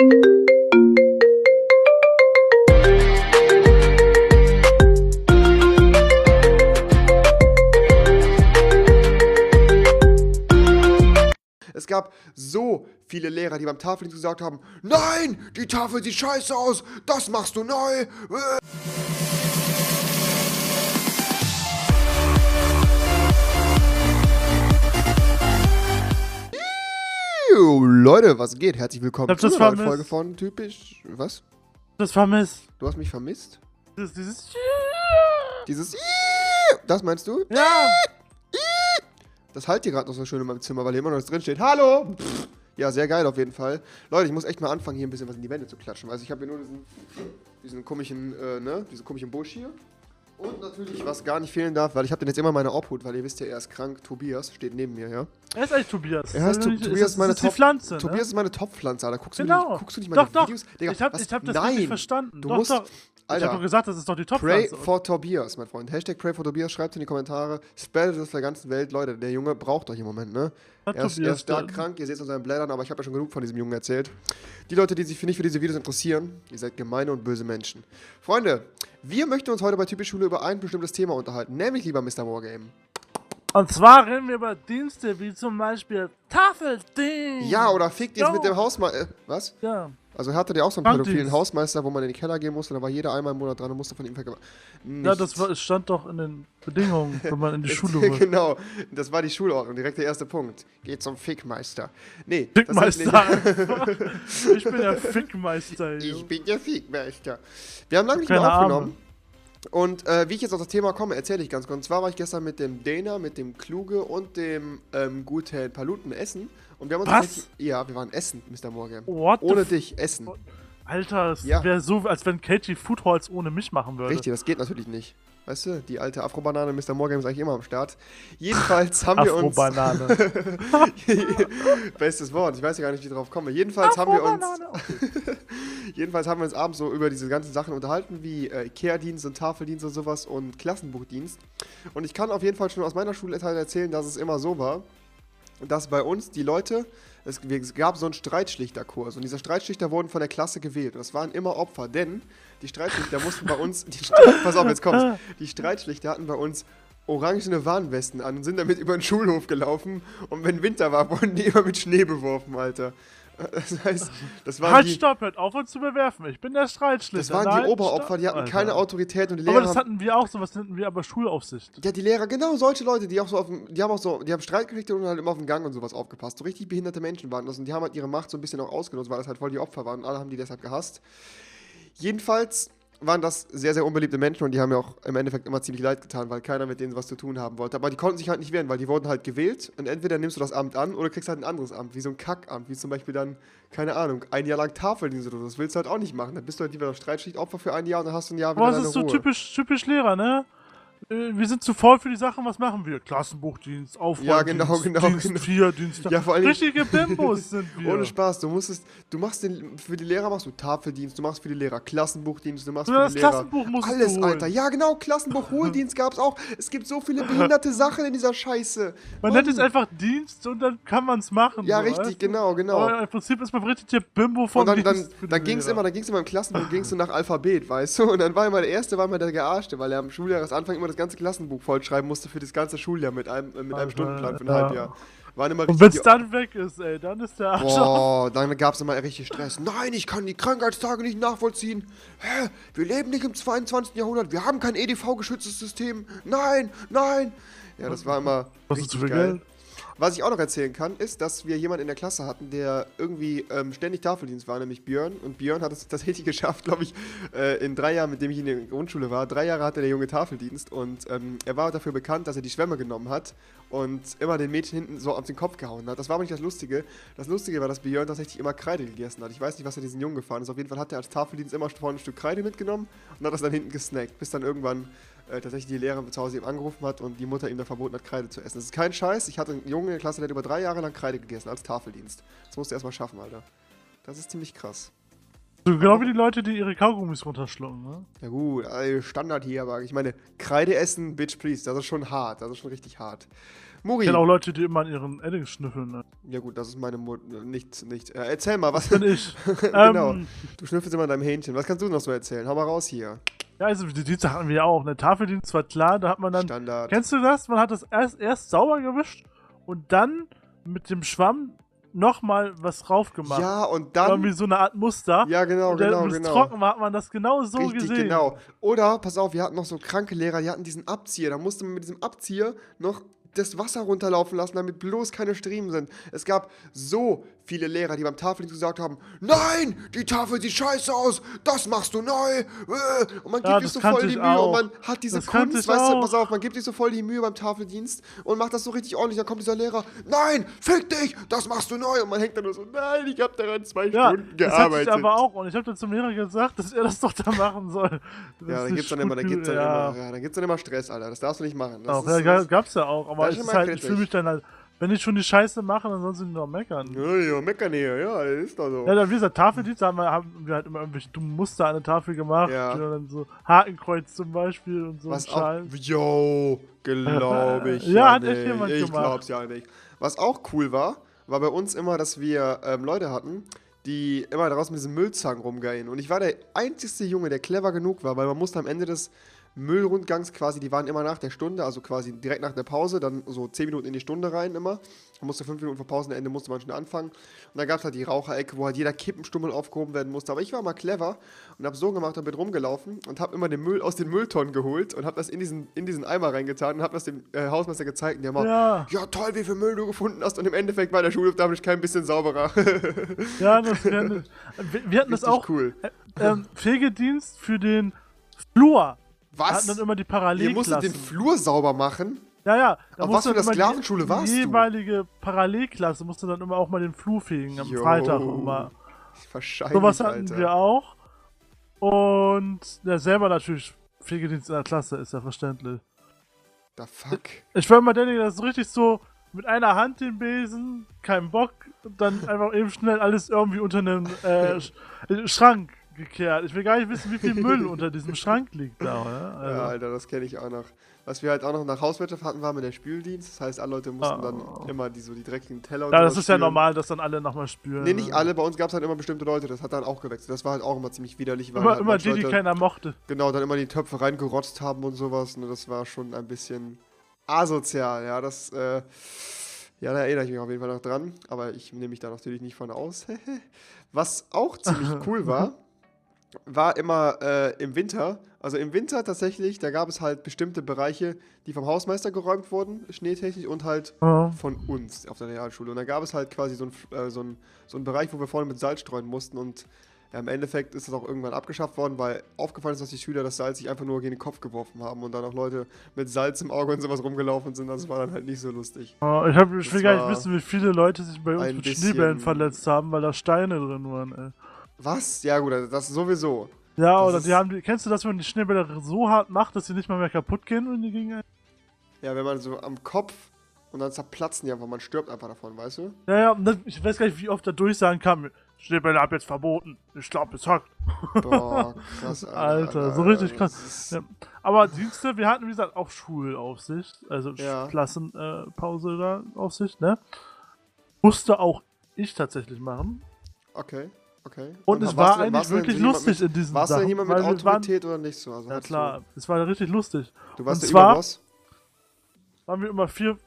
Es gab so viele Lehrer, die beim Tafeldienst gesagt haben, nein, die Tafel sieht scheiße aus, das machst du neu. Äh. Yo, Leute, was geht? Herzlich willkommen zu einer neuen. Folge von Typisch. Was? Das vermisst. Du hast mich vermisst? Das, dieses. Dieses Das meinst du? Ja! Das halt hier gerade noch so schön in meinem Zimmer, weil hier immer noch was drin steht. Hallo! Ja, sehr geil auf jeden Fall. Leute, ich muss echt mal anfangen, hier ein bisschen was in die Wände zu klatschen. Also ich habe hier nur diesen, diesen komischen, äh, ne, diesen komischen Busch hier. Und natürlich, was gar nicht fehlen darf, weil ich habe den jetzt immer in meiner Obhut, weil ihr wisst ja, er ist krank. Tobias steht neben mir, ja. Er ist eigentlich Tobias. Er heißt Das To- ist nicht- Tobias, das ist, meine ist die Top- Pflanze. Tobias ne? ist meine Top-Pflanze, Alter. Guckst du, Genau. nicht, guckst du nicht meine Doch, doch. Videos? Digga, ich hab, was? ich hab das Nein. richtig verstanden. Du doch, musst, doch. Ich Alter, hab doch gesagt, das ist doch die Pray Top-Pflanze. for Tobias, mein Freund. Hashtag Pray for Tobias, schreibt in die Kommentare. Spreadet es der ganzen Welt. Leute, der Junge braucht euch im Moment, ne? Hat Er ist, er ist stark krank, ihr seht es an seinen Blättern, aber ich habe ja schon genug von diesem Jungen erzählt. Die Leute, die sich für nicht für diese Videos interessieren, ihr seid gemeine und böse Menschen. Freunde, wir möchten uns heute bei Typisch Schule über ein bestimmtes Thema unterhalten, nämlich lieber Mr. Wargame. Und zwar reden wir über Dienste wie zum Beispiel Tafeldienst. Ja, oder fickt Jo. mit dem Hausmeister. Äh, was? Ja. Also hatte der auch so einen Bankdienst. pädophilen Hausmeister, wo man in den Keller gehen musste, da war jeder einmal im Monat dran und musste von ihm vergewaltigt. Ja, das war, es stand doch in den Bedingungen, wenn man in die Schule muss. genau, das war die Schulordnung, direkt der erste Punkt. Geht zum Fickmeister. Nee, Fickmeister. Ich bin der Fickmeister. Ich Jo. bin der Fickmeister. Wir haben lange nicht mehr aufgenommen. Und äh, wie ich jetzt auf das Thema komme, erzähle ich ganz kurz. Und zwar war ich gestern mit dem Dana, mit dem Kluge und dem ähm, guten Paluten essen. Und wir haben uns Was? Ja, wir waren essen, Mr. Morgan. What Ohne dich essen. Alter, es Ja. wäre so, als wenn Katie Food Halls ohne mich machen würde. Richtig, das geht natürlich nicht. Weißt du, die alte Afro-Banane Mr. Morgan ist eigentlich immer am Start. Jedenfalls haben wir uns. Afro-Banane. Bestes Wort, ich weiß ja gar nicht, wie drauf komme. Jedenfalls haben wir uns. Jedenfalls haben wir uns abends so über diese ganzen Sachen unterhalten, wie äh, Ikea-Dienst und Tafeldienst und sowas und Klassenbuchdienst. Und ich kann auf jeden Fall schon aus meiner Schule erzählen, dass es immer so war, dass bei uns die Leute, es, es gab so einen Streitschlichterkurs und diese Streitschlichter wurden von der Klasse gewählt. Und das waren immer Opfer, denn die Streitschlichter mussten bei uns, die, pass auf, jetzt kommt's, die Streitschlichter hatten bei uns orangene Warnwesten an und sind damit über den Schulhof gelaufen und wenn Winter war, wurden die immer mit Schnee beworfen, Alter. Das heißt, das waren Halt, die, stopp, hört auf uns zu bewerfen. Ich bin der Streitschlitter. das waren Nein, die Oberopfer, stopp, die hatten Alter. keine Autorität und die Lehrer Aber das hatten wir auch, sowas nennen wir aber Schulaufsicht. ja, die Lehrer, genau solche Leute, die auch so auf dem, die haben auch so, die haben Streit gekriegt und halt immer auf den Gang und sowas aufgepasst. So richtig behinderte Menschen waren das und die haben halt ihre Macht so ein bisschen auch ausgenutzt, weil das halt voll die Opfer waren und alle haben die deshalb gehasst. Jedenfalls waren das sehr, sehr unbeliebte Menschen und die haben mir auch im Endeffekt immer ziemlich leid getan, weil keiner mit denen was zu tun haben wollte. Aber die konnten sich halt nicht wehren, weil die wurden halt gewählt und entweder nimmst du das Amt an oder kriegst halt ein anderes Amt, wie so ein Kackamt, wie zum Beispiel dann, keine Ahnung, ein Jahr lang Tafeldienst oder so. Das willst du halt auch nicht machen. Dann bist du halt lieber Streitschichtopfer für ein Jahr und dann hast du ein Jahr wieder Aber das ist so Ruhe. typisch, typisch Lehrer, ne? Äh, Wir sind zu voll für die Sachen, was machen wir? Klassenbuchdienst, Aufräumdienst, Ja, genau, genau, Dienst genau. 4, Dienst Ja, vor Dingen- Richtige Bimbos sind wir. Ohne Spaß, du musstest, du machst den, für die Lehrer machst du Tafeldienst, du machst für die Lehrer Klassenbuchdienst, du machst Ja, für das die Lehrer Klassenbuch musstest alles, du holen. Alter. Ja, genau, Klassenbuch, Hohldienst gab's auch. Es gibt so viele behinderte Sachen in dieser Scheiße. Man Mann. nennt es einfach Dienst und dann kann man es machen. Ja, so, richtig, weißt du? genau, genau. Aber im Prinzip ist man richtig der Bimbo vom Und dann, dann, Dienst die dann ging's Lehrer. immer, dann ging's immer im Klassenbuch, ging's so nach Alphabet, weißt du? Und dann war immer der Erste, war immer der Gearschte, weil er am Schuljahresanfang immer das ganze Klassenbuch vollschreiben musste für das ganze Schuljahr mit einem, äh, mit einem Alter, Stundenplan für ein ja. Halbjahr. Waren immer Und wenn es dann weg ist, ey, dann ist der Arsch. Boah, dann gab es immer richtig Stress. Nein, ich kann die Krankheitstage nicht nachvollziehen. Hä? Wir leben nicht im 22. Jahrhundert. Wir haben kein EDV-geschütztes System. Nein, nein. Ja, das war immer du richtig zu viel geil. Geld? Was ich auch noch erzählen kann, ist, dass wir jemanden in der Klasse hatten, der irgendwie ähm, ständig Tafeldienst war, nämlich Björn. Und Björn hat es tatsächlich geschafft, glaube ich, äh, in drei Jahren, mit dem ich in der Grundschule war, drei Jahre hatte der Junge Tafeldienst. Und ähm, er war dafür bekannt, dass er die Schwämme genommen hat und immer den Mädchen hinten so auf den Kopf gehauen hat. Das war aber nicht das Lustige. Das Lustige war, dass Björn tatsächlich immer Kreide gegessen hat. Ich weiß nicht, was er diesen Jungen gefahren ist. Auf jeden Fall hat er als Tafeldienst immer vorne ein Stück Kreide mitgenommen und hat das dann hinten gesnackt, bis dann irgendwann äh, tatsächlich die Lehrerin zu Hause ihm angerufen hat und die Mutter ihm da verboten hat, Kreide zu essen. Das ist kein Scheiß. Ich hatte einen Jungen in der Klasse, der hat über drei Jahre lang Kreide gegessen als Tafeldienst. Das musst du erstmal schaffen, Alter. Das ist ziemlich krass. So genau wie die Leute, die ihre Kaugummis runterschlucken, ne? Ja gut, also Standard hier, aber ich meine, Kreide essen, bitch please, das ist schon hart, das ist schon richtig hart. Muri. Ich kenne auch Leute, die immer an ihren Eddings schnüffeln. Ne? Ja gut, das ist meine Mutter. Nicht, nicht. Äh, erzähl mal, was. Bin ich. genau. Ähm, Du schnüffelst immer an deinem Hähnchen. Was kannst du noch so erzählen? Hau mal raus hier. Ja, also die Dienste hatten wir auch. Ne? Tafeldienst war klar, da hat man dann. Standard. Kennst du das? Man hat das erst, erst sauber gewischt und dann mit dem Schwamm nochmal was drauf gemacht. Ja, und Irgendwie dann. so eine Art Muster. Ja, genau, und dann, genau, wenn es genau. trocken war, hat man das genau so Richtig, gesehen. genau. Oder, pass auf, wir hatten noch so kranke Lehrer, die hatten diesen Abzieher. Da musste man mit diesem Abzieher noch das Wasser runterlaufen lassen, damit bloß keine Striemen sind. Es gab so viele Lehrer, die beim Tafeldienst gesagt haben, nein, die Tafel sieht scheiße aus, das machst du neu. äh." Und man Ja, gibt sich das so voll die ich Mühe auch. und man hat diese Das Kunst, ich weißt du, pass auf, man gibt sich so voll die Mühe beim Tafeldienst und macht das so richtig ordentlich. Dann kommt dieser Lehrer, nein, fick dich, das machst du neu. Und man hängt dann nur so, nein, ich habe daran zwei Ja, Stunden das hatte gearbeitet. ich aber auch. Und ich habe dann zum Lehrer gesagt, dass er das doch da machen soll. Das Ja, dann gibt's dann immer, dann gibt's dann ja. immer, ja, dann gibt's dann immer Stress, Alter. Das darfst du nicht machen. Das Auch, ist, ja, gab's ja auch, aber immer halt, ich fühle mich dann halt, wenn ich schon die Scheiße mache, dann sollen sie nur meckern. ja, ja, meckern hier, ja, das ist doch so. Ja, dann wie gesagt, Tafeldienst haben wir, haben wir halt immer irgendwelche dummen Muster an der Tafel gemacht. Ja. Und dann so Hakenkreuz zum Beispiel und so Was ein auch, Scheiß. yo, glaube ich Ja, ja, hat echt jemand Ich gemacht. glaub's ja nicht. Was auch cool war, war bei uns immer, dass wir ähm, Leute hatten, die immer draußen mit diesem Müllzangen rumgehen. Und ich war der einzigste Junge, der clever genug war, weil man musste am Ende des Müllrundgangs quasi, die waren immer nach der Stunde, also quasi direkt nach der Pause, dann so 10 Minuten in die Stunde rein immer. Man musste 5 Minuten vor Pausenende musste man schon anfangen. Und dann gab es halt die Raucherecke, wo halt jeder Kippenstummel aufgehoben werden musste. Aber ich war mal clever und habe so gemacht und bin rumgelaufen und habe immer den Müll aus den Mülltonnen geholt und habe das in diesen, in diesen Eimer reingetan und habe das dem äh, Hausmeister gezeigt. Und der war, Ja, ja toll, wie viel Müll du gefunden hast. Und im Endeffekt war der Schulhofdammt kein bisschen sauberer. ja, das wir, wir, hatten das Richtig auch. cool. Äh, ähm, Pflegedienst für den Flur. Wir hatten Was? dann immer die Ihr musstet den Flur sauber machen? Ja, ja. Da Auf was für einer immer die- Sklavenschule warst Die du? jeweilige Parallelklasse musste dann immer auch mal den Flur fegen am Jo. Freitag immer. Wahrscheinlich, Sowas hatten Alter. wir auch. Und ja, selber natürlich Pflegedienst in der Klasse, ist ja verständlich. Da fuck. Ich war immer derjenige, der so richtig so mit einer Hand den Besen, kein Bock, und dann einfach eben schnell alles irgendwie unter einem äh, Schrank gekehrt. Ich will gar nicht wissen, wie viel Müll unter diesem Schrank liegt da. Ja? Also, Ja, Alter, das kenne ich auch noch. Was wir halt auch noch nach Hauswirtschaft hatten, war mit der Spüldienst. Das heißt, alle Leute mussten Oh. dann immer die, so die dreckigen Teller und ja, das ist ja spülen. normal, dass dann alle nochmal spüren. Nee, nicht ne? alle. Bei uns gab es halt immer bestimmte Leute. Das hat dann auch gewechselt. Das war halt auch immer ziemlich widerlich. Weil Immer, halt immer die, die Leute, keiner mochte. Genau, dann immer die Töpfe reingerotzt haben und sowas. Ne, das war schon ein bisschen asozial. Ja, das, äh, ja, da erinnere ich mich auf jeden Fall noch dran. Aber ich nehme mich da natürlich nicht von aus. Was auch ziemlich cool war, war immer äh, im Winter. Also im Winter tatsächlich, da gab es halt bestimmte Bereiche, die vom Hausmeister geräumt wurden, schneetechnisch, und halt Ja. von uns auf der Realschule. Und da gab es halt quasi so einen äh, so ein, so ein Bereich, wo wir vorne mit Salz streuen mussten. Und ja, im Endeffekt ist das auch irgendwann abgeschafft worden, weil aufgefallen ist, dass die Schüler das Salz sich einfach nur gegen den Kopf geworfen haben und dann auch Leute mit Salz im Auge und sowas rumgelaufen sind. Das war dann halt nicht so lustig. Oh, ich, hab, ich will gar nicht wissen, wie viele Leute sich bei uns mit Schneebällen verletzt haben, weil da Steine drin waren. Ey. Was? Ja gut, also das sowieso. Ja, Das oder die haben die, kennst du das, wenn man die Schneebälle so hart macht, dass sie nicht mal mehr kaputt gehen, wenn die gegen einen- Ja, wenn man so am Kopf und dann zerplatzen die einfach, man stirbt einfach davon, weißt du? Ja, ja, und das, ich weiß gar nicht, wie oft da durchsagen kam, Schneebälle ab jetzt verboten. Ich glaub, es hackt. Boah, krass, Alter. Alter, so richtig krass. das ist- Ja. Aber Dienste, wir hatten, wie gesagt, auch Schulaufsicht, also Ja. Klassenpause äh, da, Aufsicht, ne? Musste auch ich tatsächlich machen. Okay, okay. Und, es warst war du denn- eigentlich du wirklich lustig Mit, in diesen warst du denn jemand mit wir waren- Autorität oder nicht so? Also Ja klar, es war richtig lustig. Du, du warst Und der zwar- Überboss? Waren wir immer vier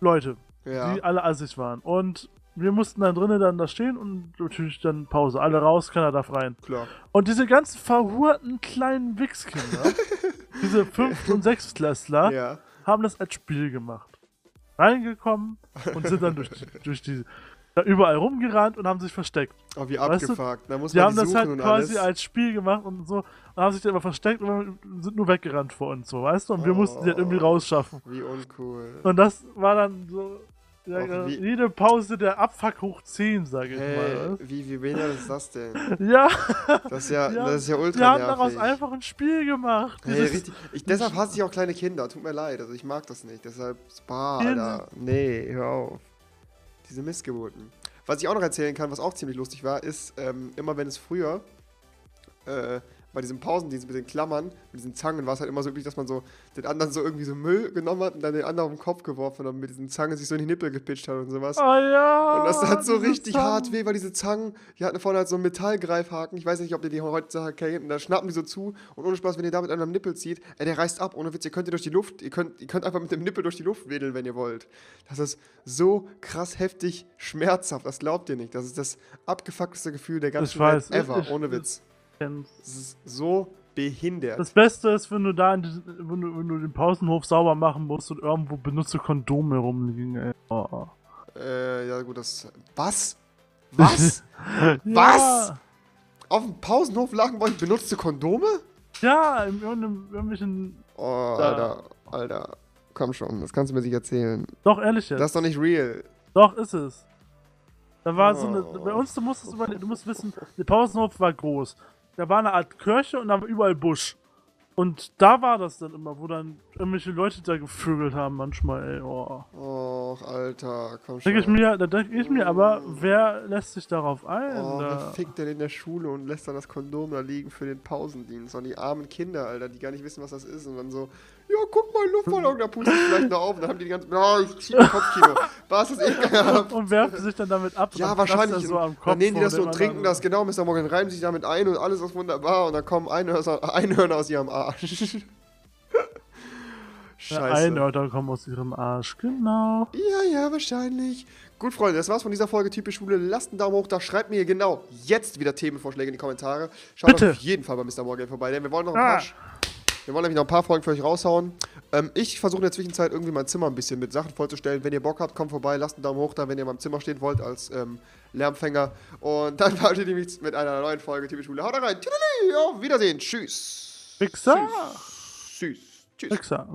Leute, Ja. die alle assig waren. Und wir mussten dann drinnen dann da stehen und natürlich dann Pause. Alle raus, keiner darf rein. Klar. Und diese ganzen verhurten kleinen Wichskinder, diese Fünft- und Sechstklässler, Ja. haben das als Spiel gemacht. Reingekommen und sind dann durch, durch die da überall rumgerannt und haben sich versteckt. Oh, wie Weißt du, abgefuckt. Da muss Die man haben die das suchen halt quasi alles. als Spiel gemacht und so und haben sich dann immer versteckt und sind nur weggerannt vor uns, so, weißt du? Und wir mussten die halt irgendwie Oh. rausschaffen. Wie uncool. Und das war dann so ja, Och, jede Pause der Abfuck hoch 10, sag ich Hey, mal. wie, wie behindert ist das denn? Ja, Das ist ja, Ja, das ist ja ultra wir haben daraus einfach ein Spiel gemacht. Hey, richtig. Ich, deshalb hasse ich auch kleine Kinder. Tut mir leid. Also ich mag das nicht. Deshalb, Spa, Alter. Nee, hör auf. Diese Missgeburten. Was ich auch noch erzählen kann, was auch ziemlich lustig war, ist, ähm, immer wenn es früher, äh, bei diesem Pausendienst mit den Klammern, mit diesen Zangen, war es halt immer so üblich, dass man so den anderen so irgendwie so Müll genommen hat und dann den anderen auf den Kopf geworfen hat und mit diesen Zangen sich so in die Nippel gepitcht hat und sowas. Oh ja. Und das hat so richtig Zangen. hart weh, weil diese Zangen, die hatten vorne halt so einen Metallgreifhaken. Ich weiß nicht, ob ihr die heutzutage kennt. Und da schnappen die so zu. Und ohne Spaß, wenn ihr damit an einem Nippel zieht, ey, der reißt ab. Ohne Witz, ihr könnt ihr durch die Luft, ihr könnt, ihr könnt einfach mit dem Nippel durch die Luft wedeln, wenn ihr wollt. Das ist so krass heftig schmerzhaft. Das glaubt ihr nicht. Das ist das abgefuckteste Gefühl der ganzen Welt ever. ohne Witz. Das so behindert. Das Beste ist, wenn du da in wenn, du, wenn du den Pausenhof sauber machen musst und irgendwo benutzte Kondome rumliegen, ey. Oh. äh, ja, gut, das. Was? Was? Ja, Was? Auf dem Pausenhof lagen wollen benutzte Kondome? Ja, in irgendeinem, irgendwelchen. Oh, Da. Alter, Alter. Komm schon, das kannst du mir nicht erzählen. Doch, ehrlich jetzt. Das ist doch nicht real. Doch, ist es. Da war so eine. Oh. Bei uns, du musst es über, du musst wissen, der Pausenhof war groß. Da war eine Art Kirche und da war überall Busch. Und da war das dann immer, wo dann irgendwelche Leute da gevögelt haben manchmal, ey. Oh. Och, Alter, komm schon. Denke ich mir, da denke ich mir, aber wer lässt sich darauf ein? Oh, wer fickt denn in der Schule und lässt dann das Kondom da liegen für den Pausendienst? Und die armen Kinder, Alter, die gar nicht wissen, was das ist. Und dann so, ja, guck mal, Luftballon, da pustet es vielleicht noch auf. Und dann haben die die ganze oh, ich zieh mein Kopfkino. Was ist ekelhaft? und werfen sich dann damit ab. Ja, wahrscheinlich. so am Kopf dann nehmen die das so und trinken das, genau, Mr. Morgan reiben sich damit ein und alles ist wunderbar. Und dann kommen Einhörner, Einhörner aus ihrem Arsch. Scheiße. Einhörner kommen aus ihrem Arsch, genau. Ja, ja, wahrscheinlich. Gut, Freunde, das war's von dieser Folge Typisch Schule. Lasst einen Daumen hoch da. Schreibt mir jetzt jetzt wieder Themenvorschläge in die Kommentare. Schaut Bitte. auf jeden Fall bei Mr. Morgan vorbei, denn wir wollen noch ein Ah. paar. Wir wollen nämlich noch ein paar Folgen für euch raushauen. Ähm, ich versuche in der Zwischenzeit irgendwie mein Zimmer ein bisschen mit Sachen vollzustellen. Wenn ihr Bock habt, kommt vorbei, lasst einen Daumen hoch da, wenn ihr in meinem Zimmer stehen wollt als ähm, Lärmfänger. Und dann verabschiede ich mich mit einer neuen Folge Typisch Schule. Haut rein. Auf Wiedersehen. Tschüss. Wichser. Tschüss. Tschüss. Tschüss. Wichser.